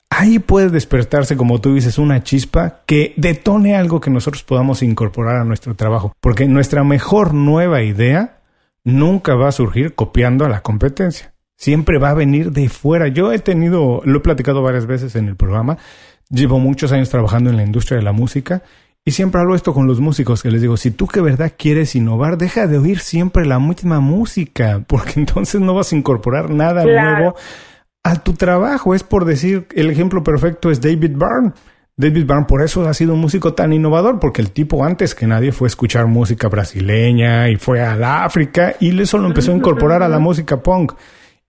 ahí puede despertarse, como tú dices, una chispa que detone algo que nosotros podamos incorporar a nuestro trabajo. Porque nuestra mejor nueva idea nunca va a surgir copiando a la competencia. Siempre va a venir de fuera. Yo he tenido, lo he platicado varias veces en el programa, llevo muchos años trabajando en la industria de la música y siempre hablo esto con los músicos, que les digo, si tú que verdad quieres innovar, deja de oír siempre la misma música, porque entonces no vas a incorporar nada nuevo a tu trabajo. Es por decir, el ejemplo perfecto es David Byrne. David Byrne por eso ha sido un músico tan innovador, porque el tipo antes que nadie fue a escuchar música brasileña y fue al África y eso lo empezó a incorporar a la música punk.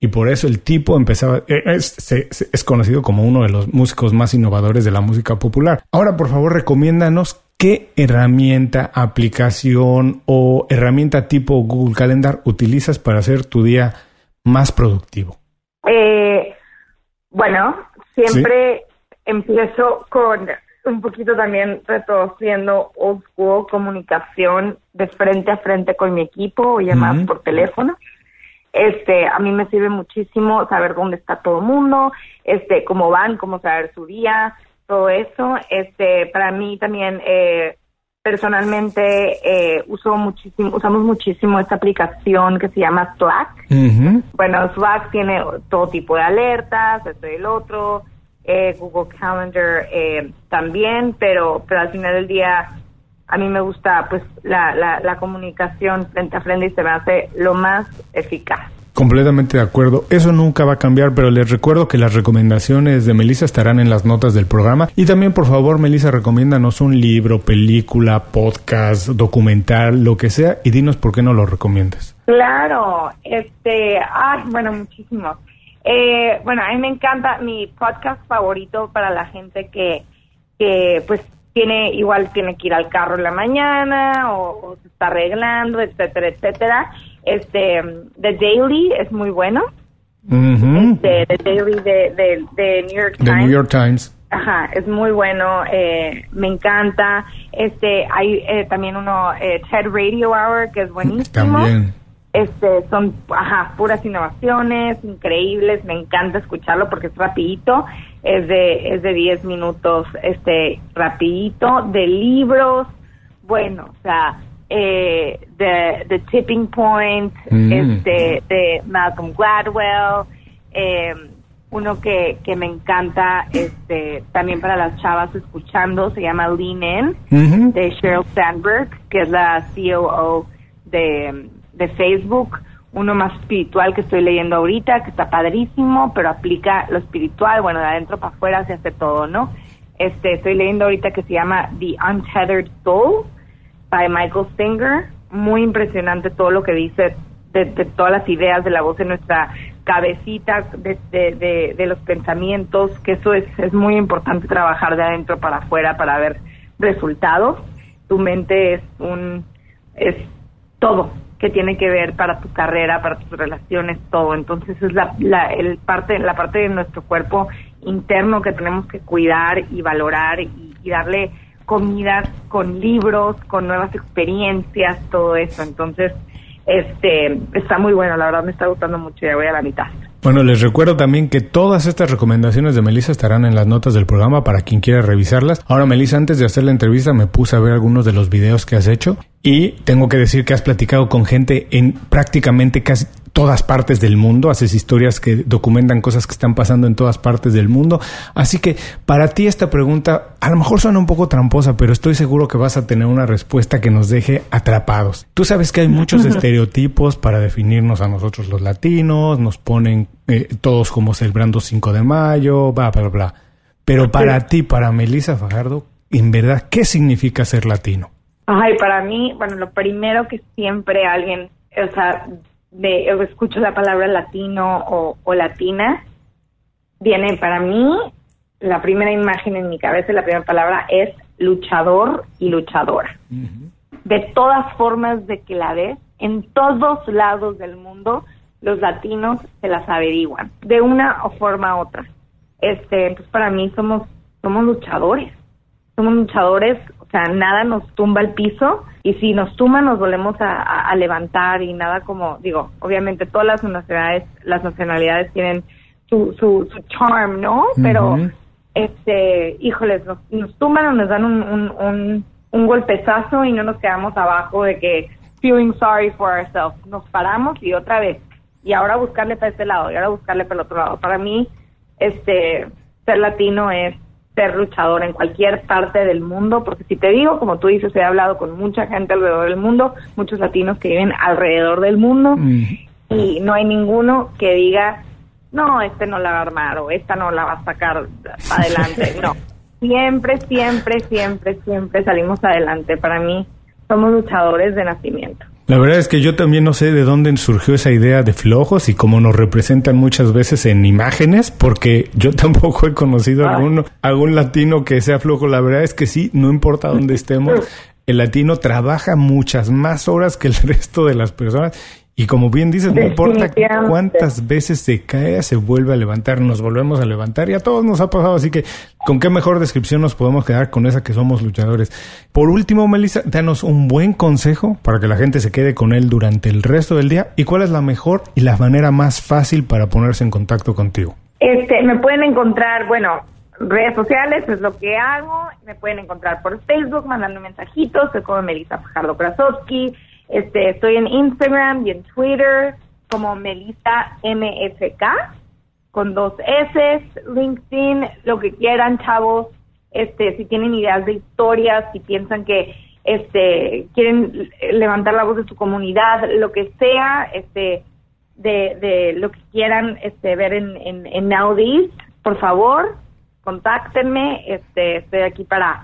Y por eso el tipo empezaba, eh, es, es, conocido como uno de los músicos más innovadores de la música popular. Ahora, por favor, recomiéndanos qué herramienta, aplicación o herramienta tipo Google Calendar utilizas para hacer tu día más productivo.
Eh, bueno, siempre empiezo con un poquito también retroduciendo old school comunicación de frente a frente con mi equipo o llamadas por teléfono. Este, a mí me sirve muchísimo saber dónde está todo el mundo, este, cómo van, cómo saber su día, todo eso. Este, para mí también, eh, personalmente, eh, uso muchísimo, usamos muchísimo esta aplicación que se llama Slack. Bueno, Slack tiene todo tipo de alertas, esto y el otro, eh, Google Calendar eh, también, pero, pero al final del día, a mí me gusta pues la, la, la comunicación frente a frente y se me hace lo más eficaz.
Completamente de acuerdo. Eso nunca va a cambiar, pero les recuerdo que las recomendaciones de Melissa estarán en las notas del programa. Y también, por favor, Melissa, recomiéndanos un libro, película, podcast, documental, lo que sea, y dinos por qué no lo recomiendas.
Claro, este, ay, bueno, muchísimo. Eh, bueno, a mí me encanta mi podcast favorito para la gente que, que pues tiene igual tiene que ir al carro en la mañana o, se está arreglando, etcétera, etcétera. Este, The Daily es muy bueno. este, The Daily de, de, New York Times.
The New York Times.
Ajá, es muy bueno, eh, me encanta. Este, hay eh, también uno, eh, TED Radio Hour, que es buenísimo.
También.
Este, son, ajá, puras innovaciones, increíbles, me encanta escucharlo porque es rapidito, es de, es de 10 minutos, este, rapidito, de libros, bueno, o sea, eh, The, Tipping Point, mm. este, de Malcolm Gladwell, eh, uno que, que me encanta, este, también para las chavas escuchando, se llama Lean In, de Sheryl Sandberg, que es la COO de de Facebook, uno más espiritual que estoy leyendo ahorita, que está padrísimo, pero aplica lo espiritual, bueno, de adentro para afuera se hace todo, ¿no? Este, estoy leyendo ahorita que se llama The Untethered Soul, by Michael Singer, muy impresionante todo lo que dice de, todas las ideas de la voz en nuestra cabecita, de, de, de, los pensamientos, que eso es, es muy importante trabajar de adentro para afuera para ver resultados. Tu mente es un, es todo, que tiene que ver para tu carrera, para tus relaciones, todo. Entonces es la, la, el parte, la parte de nuestro cuerpo interno que tenemos que cuidar y valorar y, darle comida con libros, con nuevas experiencias, todo eso. Entonces, este, está muy bueno, la verdad me está gustando mucho, ya voy a la mitad.
Bueno, les recuerdo también que todas estas recomendaciones de Melissa estarán en las notas del programa para quien quiera revisarlas. Ahora, Melissa, antes de hacer la entrevista me puse a ver algunos de los videos que has hecho y tengo que decir que has platicado con gente en prácticamente casi todas partes del mundo, haces historias que documentan cosas que están pasando en todas partes del mundo. Así que para ti esta pregunta a lo mejor suena un poco tramposa, pero estoy seguro que vas a tener una respuesta que nos deje atrapados. Tú sabes que hay muchos estereotipos para definirnos a nosotros los latinos, nos ponen eh, todos como celebrando 5 de mayo, bla, bla, bla. Pero para ti, para Melissa Fajardo, en verdad, ¿qué significa ser latino?
Ay, para mí, bueno, lo primero que siempre alguien, o sea, de, escucho la palabra latino o, latina, viene para mí, la primera imagen en mi cabeza, la primera palabra es luchador y luchadora. de todas formas de que la ves, en todos lados del mundo, los latinos se las averiguan, de una o forma u otra. Este, pues para mí somos, somos luchadores, somos luchadores, o sea, nada nos tumba el piso, y si nos tumba nos volvemos a, levantar y nada como, digo, obviamente todas las nacionalidades, las nacionalidades tienen su, su, charm, ¿no? Pero, este, híjoles, nos, nos tumban o nos dan un, un, un golpezazo y no nos quedamos abajo de que feeling sorry for ourselves. Nos paramos y otra vez. Y ahora buscarle para este lado y ahora buscarle para el otro lado. Para mí, este, ser latino es ser luchador en cualquier parte del mundo, porque si te digo, como tú dices, he hablado con mucha gente alrededor del mundo, muchos latinos que viven alrededor del mundo, y no hay ninguno que diga, no, este no la va a armar o esta no la va a sacar adelante. no, siempre, siempre, siempre, siempre salimos adelante. Para mí, somos luchadores de nacimiento.
La verdad es que yo también no sé de dónde surgió esa idea de flojos y cómo nos representan muchas veces en imágenes, porque yo tampoco he conocido algún, algún latino que sea flojo. La verdad es que sí, no importa dónde estemos, el latino trabaja muchas más horas que el resto de las personas y como bien dices, no importa cuántas veces se cae, se vuelve a levantar, nos volvemos a levantar y a todos nos ha pasado. Así que, ¿con qué mejor descripción nos podemos quedar con esa que somos luchadores? Por último, Melissa, danos un buen consejo para que la gente se quede con él durante el resto del día. ¿Y cuál es la mejor y la manera más fácil para ponerse en contacto contigo?
Este, me pueden encontrar, bueno, redes sociales es lo que hago. Me pueden encontrar por Facebook, mandando mensajitos. Soy como Melissa Fajardo Krasowski este, estoy en Instagram y en Twitter como Melissa MFK con dos S, LinkedIn, lo que quieran, chavos. Este, si tienen ideas de historias, si piensan que este quieren levantar la voz de su comunidad, lo que sea, este de, de lo que quieran este ver en en, en por favor, contáctenme, este estoy aquí para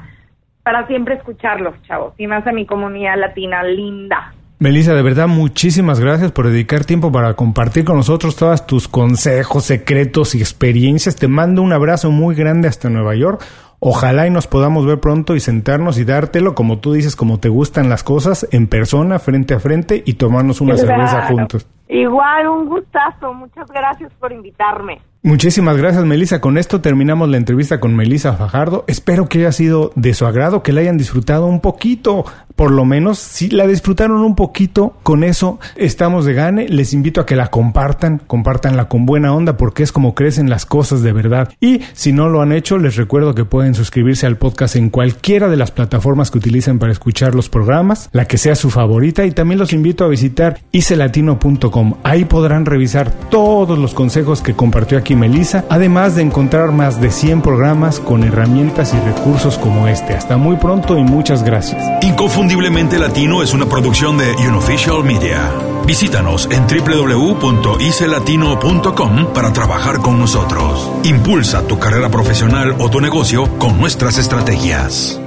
para siempre escucharlos, chavos, y más a mi comunidad latina linda.
Melissa, de verdad, muchísimas gracias por dedicar tiempo para compartir con nosotros todos tus consejos, secretos y experiencias. Te mando un abrazo muy grande hasta Nueva York. Ojalá y nos podamos ver pronto y sentarnos y dártelo, como tú dices, como te gustan las cosas, en persona, frente a frente y tomarnos una cerveza juntos.
Igual, un gustazo. Muchas gracias por invitarme.
Muchísimas gracias, Melissa. Con esto terminamos la entrevista con Melissa Fajardo. Espero que haya sido de su agrado, que la hayan disfrutado un poquito por lo menos si la disfrutaron un poquito, con eso estamos de gane. Les invito a que la compartan, compartanla con buena onda porque es como crecen las cosas de verdad. Y si no lo han hecho, les recuerdo que pueden suscribirse al podcast en cualquiera de las plataformas que utilicen para escuchar los programas, la que sea su favorita y también los invito a visitar icelatino.com. Ahí podrán revisar todos los consejos que compartió aquí Melissa, además de encontrar más de 100 programas con herramientas y recursos como este. Hasta muy pronto y muchas gracias.
Inconfundiblemente Latino es una producción de Unofficial Media. Visítanos en www.icelatino.com para trabajar con nosotros. Impulsa tu carrera profesional o tu negocio con nuestras estrategias.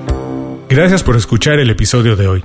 Gracias por escuchar el episodio de hoy.